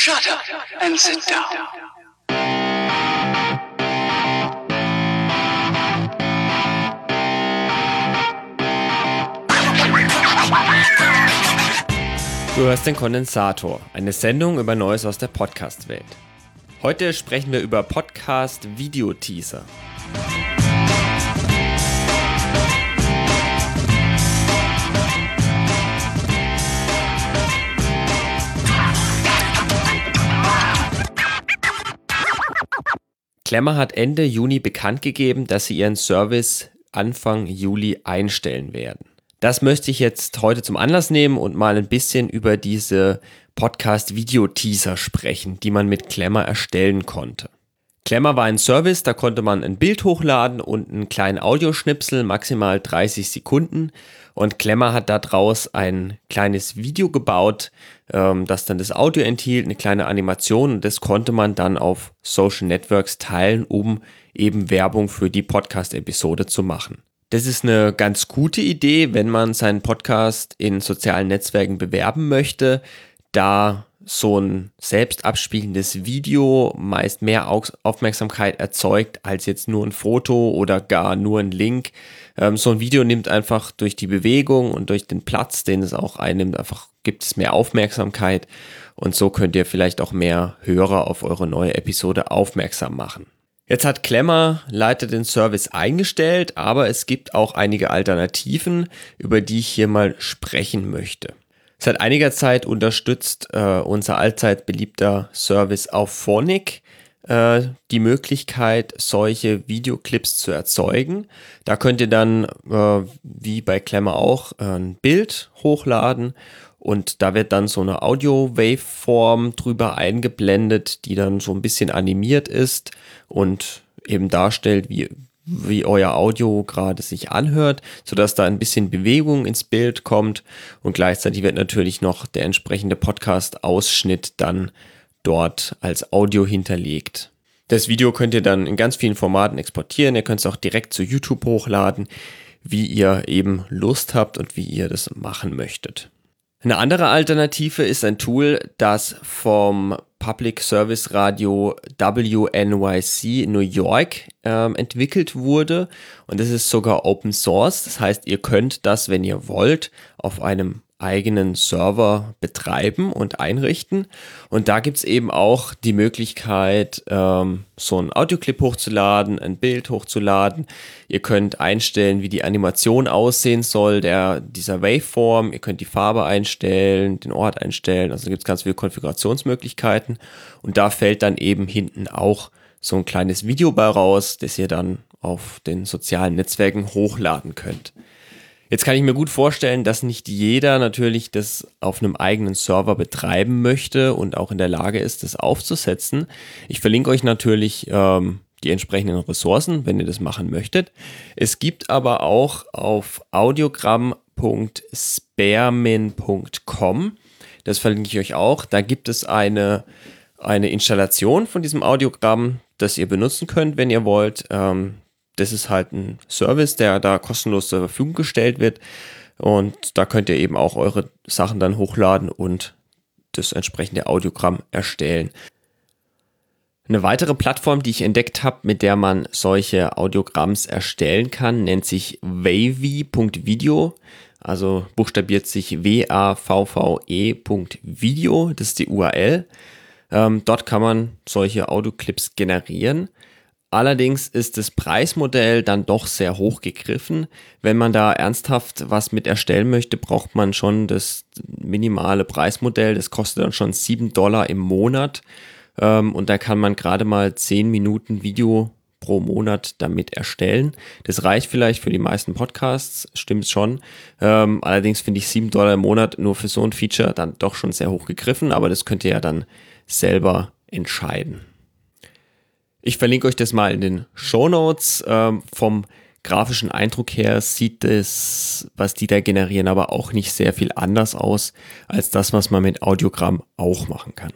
Shut up and sit down. Du hörst den Kondensator, eine Sendung über Neues aus der Podcast-Welt. Heute sprechen wir über Podcast-Videoteaser. Klemmer hat Ende Juni bekannt gegeben, dass sie ihren Service Anfang Juli einstellen werden. Das möchte ich jetzt heute zum Anlass nehmen und mal ein bisschen über diese Podcast-Video-Teaser sprechen, die man mit Klemmer erstellen konnte. Klemmer war ein Service, da konnte man ein Bild hochladen und einen kleinen Audioschnipsel, maximal 30 Sekunden. Und Klemmer hat daraus ein kleines Video gebaut, ähm, das dann das Audio enthielt, eine kleine Animation und das konnte man dann auf Social Networks teilen, um eben Werbung für die Podcast-Episode zu machen. Das ist eine ganz gute Idee, wenn man seinen Podcast in sozialen Netzwerken bewerben möchte, da so ein selbst abspielendes Video meist mehr Aufmerksamkeit erzeugt als jetzt nur ein Foto oder gar nur ein Link. Ähm, so ein Video nimmt einfach durch die Bewegung und durch den Platz, den es auch einnimmt, einfach gibt es mehr Aufmerksamkeit und so könnt ihr vielleicht auch mehr Hörer auf eure neue Episode aufmerksam machen. Jetzt hat Klemmer leider den Service eingestellt, aber es gibt auch einige Alternativen, über die ich hier mal sprechen möchte. Seit einiger Zeit unterstützt äh, unser allzeit beliebter Service auf Phonic äh, die Möglichkeit, solche Videoclips zu erzeugen. Da könnt ihr dann, äh, wie bei Klemmer auch, äh, ein Bild hochladen und da wird dann so eine Audio-Waveform drüber eingeblendet, die dann so ein bisschen animiert ist und eben darstellt, wie, wie euer Audio gerade sich anhört, sodass da ein bisschen Bewegung ins Bild kommt und gleichzeitig wird natürlich noch der entsprechende Podcast-Ausschnitt dann dort als Audio hinterlegt. Das Video könnt ihr dann in ganz vielen Formaten exportieren, ihr könnt es auch direkt zu YouTube hochladen, wie ihr eben Lust habt und wie ihr das machen möchtet. Eine andere Alternative ist ein Tool, das vom Public Service Radio WNYC New York ähm, entwickelt wurde. Und das ist sogar Open Source. Das heißt, ihr könnt das, wenn ihr wollt, auf einem eigenen Server betreiben und einrichten. Und da gibt's eben auch die Möglichkeit, ähm, so einen Audioclip hochzuladen, ein Bild hochzuladen. Ihr könnt einstellen, wie die Animation aussehen soll, der, dieser Waveform. Ihr könnt die Farbe einstellen, den Ort einstellen. Also gibt's ganz viele Konfigurationsmöglichkeiten. Und da fällt dann eben hinten auch so ein kleines Video bei raus, das ihr dann auf den sozialen Netzwerken hochladen könnt. Jetzt kann ich mir gut vorstellen, dass nicht jeder natürlich das auf einem eigenen Server betreiben möchte und auch in der Lage ist, das aufzusetzen. Ich verlinke euch natürlich ähm, die entsprechenden Ressourcen, wenn ihr das machen möchtet. Es gibt aber auch auf audiogramm.sparemin.com, das verlinke ich euch auch, da gibt es eine, eine Installation von diesem Audiogramm, das ihr benutzen könnt, wenn ihr wollt. Ähm, das ist halt ein Service, der da kostenlos zur Verfügung gestellt wird. Und da könnt ihr eben auch eure Sachen dann hochladen und das entsprechende Audiogramm erstellen. Eine weitere Plattform, die ich entdeckt habe, mit der man solche Audiogramms erstellen kann, nennt sich wavy.video. Also buchstabiert sich W-A-V-V-E.video. Das ist die URL. Ähm, dort kann man solche Audioclips generieren. Allerdings ist das Preismodell dann doch sehr hoch gegriffen. Wenn man da ernsthaft was mit erstellen möchte, braucht man schon das minimale Preismodell. Das kostet dann schon 7 Dollar im Monat. Ähm, und da kann man gerade mal 10 Minuten Video pro Monat damit erstellen. Das reicht vielleicht für die meisten Podcasts, stimmt schon. Ähm, allerdings finde ich 7 Dollar im Monat nur für so ein Feature dann doch schon sehr hoch gegriffen, aber das könnt ihr ja dann selber entscheiden. Ich verlinke euch das mal in den Show Notes. Ähm, vom grafischen Eindruck her sieht es, was die da generieren, aber auch nicht sehr viel anders aus als das, was man mit Audiogramm auch machen kann.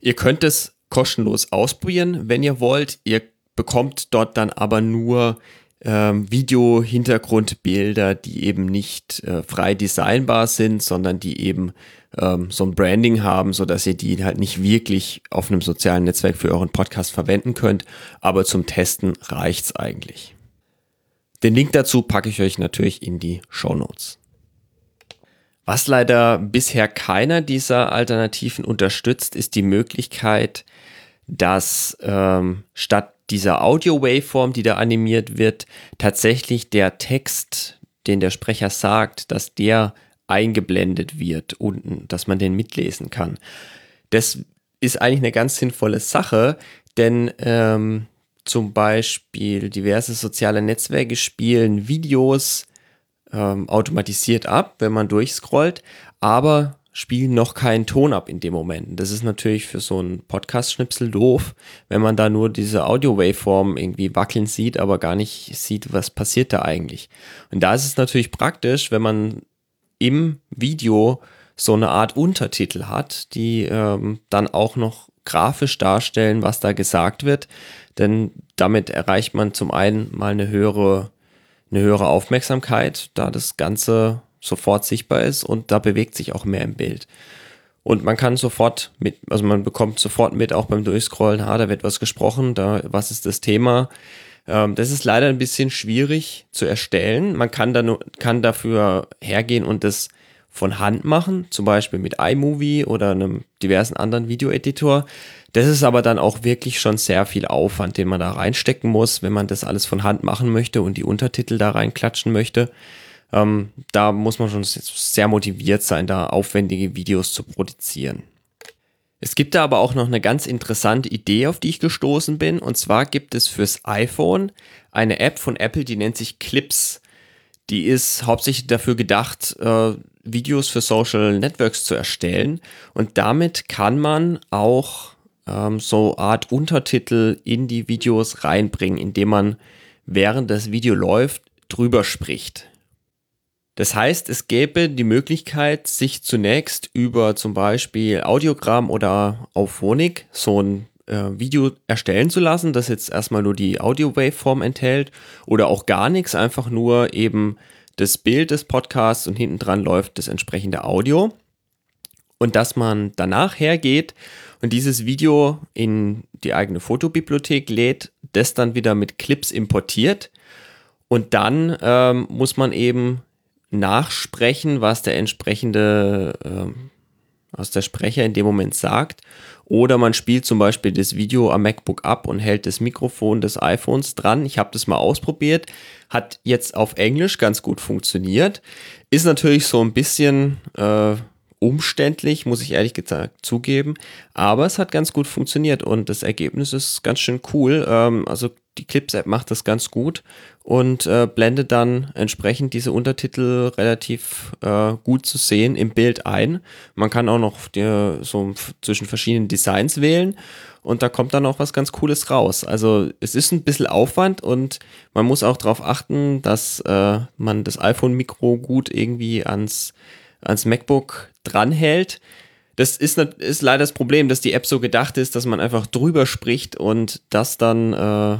Ihr könnt es kostenlos ausprobieren, wenn ihr wollt. Ihr bekommt dort dann aber nur ähm, Video-Hintergrundbilder, die eben nicht äh, frei designbar sind, sondern die eben ähm, so ein Branding haben, so dass ihr die halt nicht wirklich auf einem sozialen Netzwerk für euren Podcast verwenden könnt, aber zum Testen reicht's eigentlich. Den Link dazu packe ich euch natürlich in die Show Notes. Was leider bisher keiner dieser Alternativen unterstützt, ist die Möglichkeit, dass ähm, statt dieser Audio-Waveform, die da animiert wird, tatsächlich der Text, den der Sprecher sagt, dass der eingeblendet wird unten, dass man den mitlesen kann. Das ist eigentlich eine ganz sinnvolle Sache, denn ähm, zum Beispiel diverse soziale Netzwerke spielen Videos ähm, automatisiert ab, wenn man durchscrollt, aber spielen noch keinen Ton ab in dem Moment. Das ist natürlich für so einen Podcast-Schnipsel doof, wenn man da nur diese Audio-Waveform irgendwie wackeln sieht, aber gar nicht sieht, was passiert da eigentlich. Und da ist es natürlich praktisch, wenn man im Video so eine Art Untertitel hat, die ähm, dann auch noch grafisch darstellen, was da gesagt wird. Denn damit erreicht man zum einen mal eine höhere, eine höhere Aufmerksamkeit, da das Ganze sofort sichtbar ist und da bewegt sich auch mehr im Bild. Und man kann sofort mit, also man bekommt sofort mit, auch beim Durchscrollen, ha, da wird was gesprochen, da, was ist das Thema? Ähm, das ist leider ein bisschen schwierig zu erstellen. Man kann, da nur, kann dafür hergehen und das von Hand machen, zum Beispiel mit iMovie oder einem diversen anderen Videoeditor. Das ist aber dann auch wirklich schon sehr viel Aufwand, den man da reinstecken muss, wenn man das alles von Hand machen möchte und die Untertitel da reinklatschen möchte. Ähm, da muss man schon sehr motiviert sein, da aufwendige Videos zu produzieren. Es gibt da aber auch noch eine ganz interessante Idee, auf die ich gestoßen bin. Und zwar gibt es fürs iPhone eine App von Apple, die nennt sich Clips. Die ist hauptsächlich dafür gedacht, äh, Videos für Social Networks zu erstellen. Und damit kann man auch ähm, so Art Untertitel in die Videos reinbringen, indem man während das Video läuft drüber spricht. Das heißt, es gäbe die Möglichkeit, sich zunächst über zum Beispiel Audiogramm oder Auphonic so ein äh, Video erstellen zu lassen, das jetzt erstmal nur die Audio-Waveform enthält oder auch gar nichts, einfach nur eben das Bild des Podcasts und hinten dran läuft das entsprechende Audio. Und dass man danach hergeht und dieses Video in die eigene Fotobibliothek lädt, das dann wieder mit Clips importiert und dann ähm, muss man eben nachsprechen, was der entsprechende, äh, was der Sprecher in dem Moment sagt. Oder man spielt zum Beispiel das Video am MacBook ab und hält das Mikrofon des iPhones dran. Ich habe das mal ausprobiert. Hat jetzt auf Englisch ganz gut funktioniert. Ist natürlich so ein bisschen äh, umständlich, muss ich ehrlich gesagt zugeben. Aber es hat ganz gut funktioniert und das Ergebnis ist ganz schön cool. Ähm, also die Clips-App macht das ganz gut und äh, blendet dann entsprechend diese Untertitel relativ äh, gut zu sehen im Bild ein. Man kann auch noch die, so zwischen verschiedenen Designs wählen und da kommt dann auch was ganz Cooles raus. Also es ist ein bisschen Aufwand und man muss auch darauf achten, dass äh, man das iPhone-Mikro gut irgendwie ans, ans MacBook dranhält. Das ist, ist leider das Problem, dass die App so gedacht ist, dass man einfach drüber spricht und das dann äh,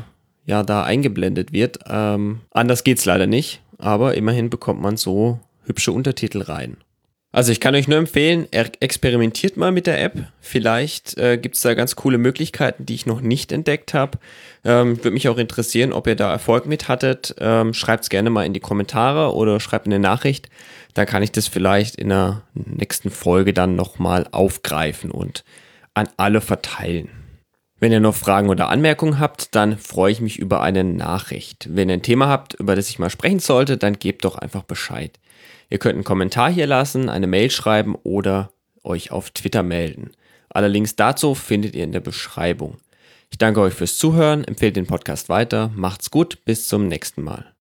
ja da eingeblendet wird. Ähm, anders geht's leider nicht, aber immerhin bekommt man so hübsche Untertitel rein. Also ich kann euch nur empfehlen, experimentiert mal mit der App. Vielleicht äh, gibt es da ganz coole Möglichkeiten, die ich noch nicht entdeckt habe. Ähm, Würde mich auch interessieren, ob ihr da Erfolg mit hattet. Ähm, schreibt es gerne mal in die Kommentare oder schreibt eine Nachricht. Dann kann ich das vielleicht in der nächsten Folge dann nochmal aufgreifen und an alle verteilen. Wenn ihr noch Fragen oder Anmerkungen habt, dann freue ich mich über eine Nachricht. Wenn ihr ein Thema habt, über das ich mal sprechen sollte, dann gebt doch einfach Bescheid. Ihr könnt einen Kommentar hier lassen, eine Mail schreiben oder euch auf Twitter melden. Alle Links dazu findet ihr in der Beschreibung. Ich danke euch fürs Zuhören, empfehlt den Podcast weiter, macht's gut, bis zum nächsten Mal.